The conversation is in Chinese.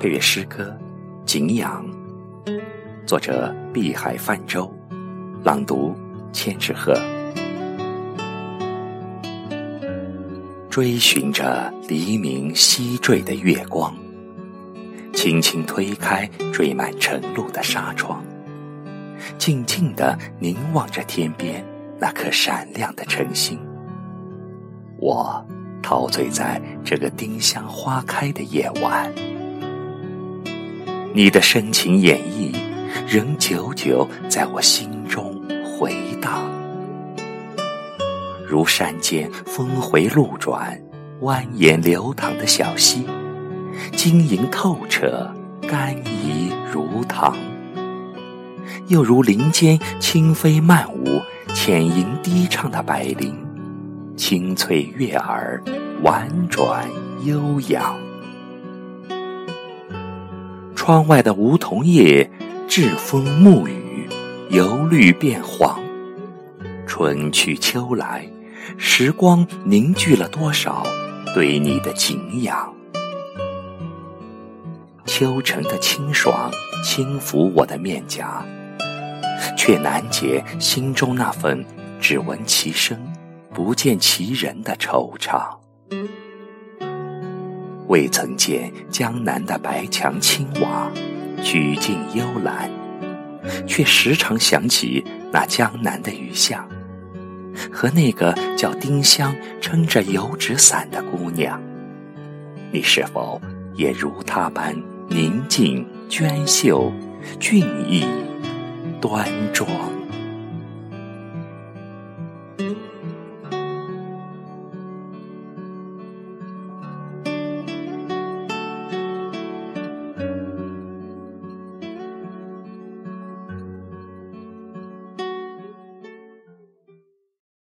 配乐诗歌《景仰》，作者碧海泛舟，朗读千纸鹤。追寻着黎明西坠的月光，轻轻推开缀满晨露的纱窗，静静地凝望着天边那颗闪亮的晨星。我陶醉在这个丁香花开的夜晚，你的深情演绎仍久久在我心中回荡。如山间峰回路转、蜿蜒流淌的小溪，晶莹透彻、甘怡如糖；又如林间轻飞漫舞、浅吟低唱的百灵，清脆悦耳、婉转悠扬。窗外的梧桐叶，栉风沐雨，由绿变黄。春去秋来。时光凝聚了多少对你的敬仰？秋晨的清爽轻抚我的面颊，却难解心中那份只闻其声不见其人的惆怅。未曾见江南的白墙青瓦曲径幽兰却时常想起那江南的雨巷和那个叫丁香撑着油纸伞的姑娘。你是否也如她般宁静娟秀俊逸端庄？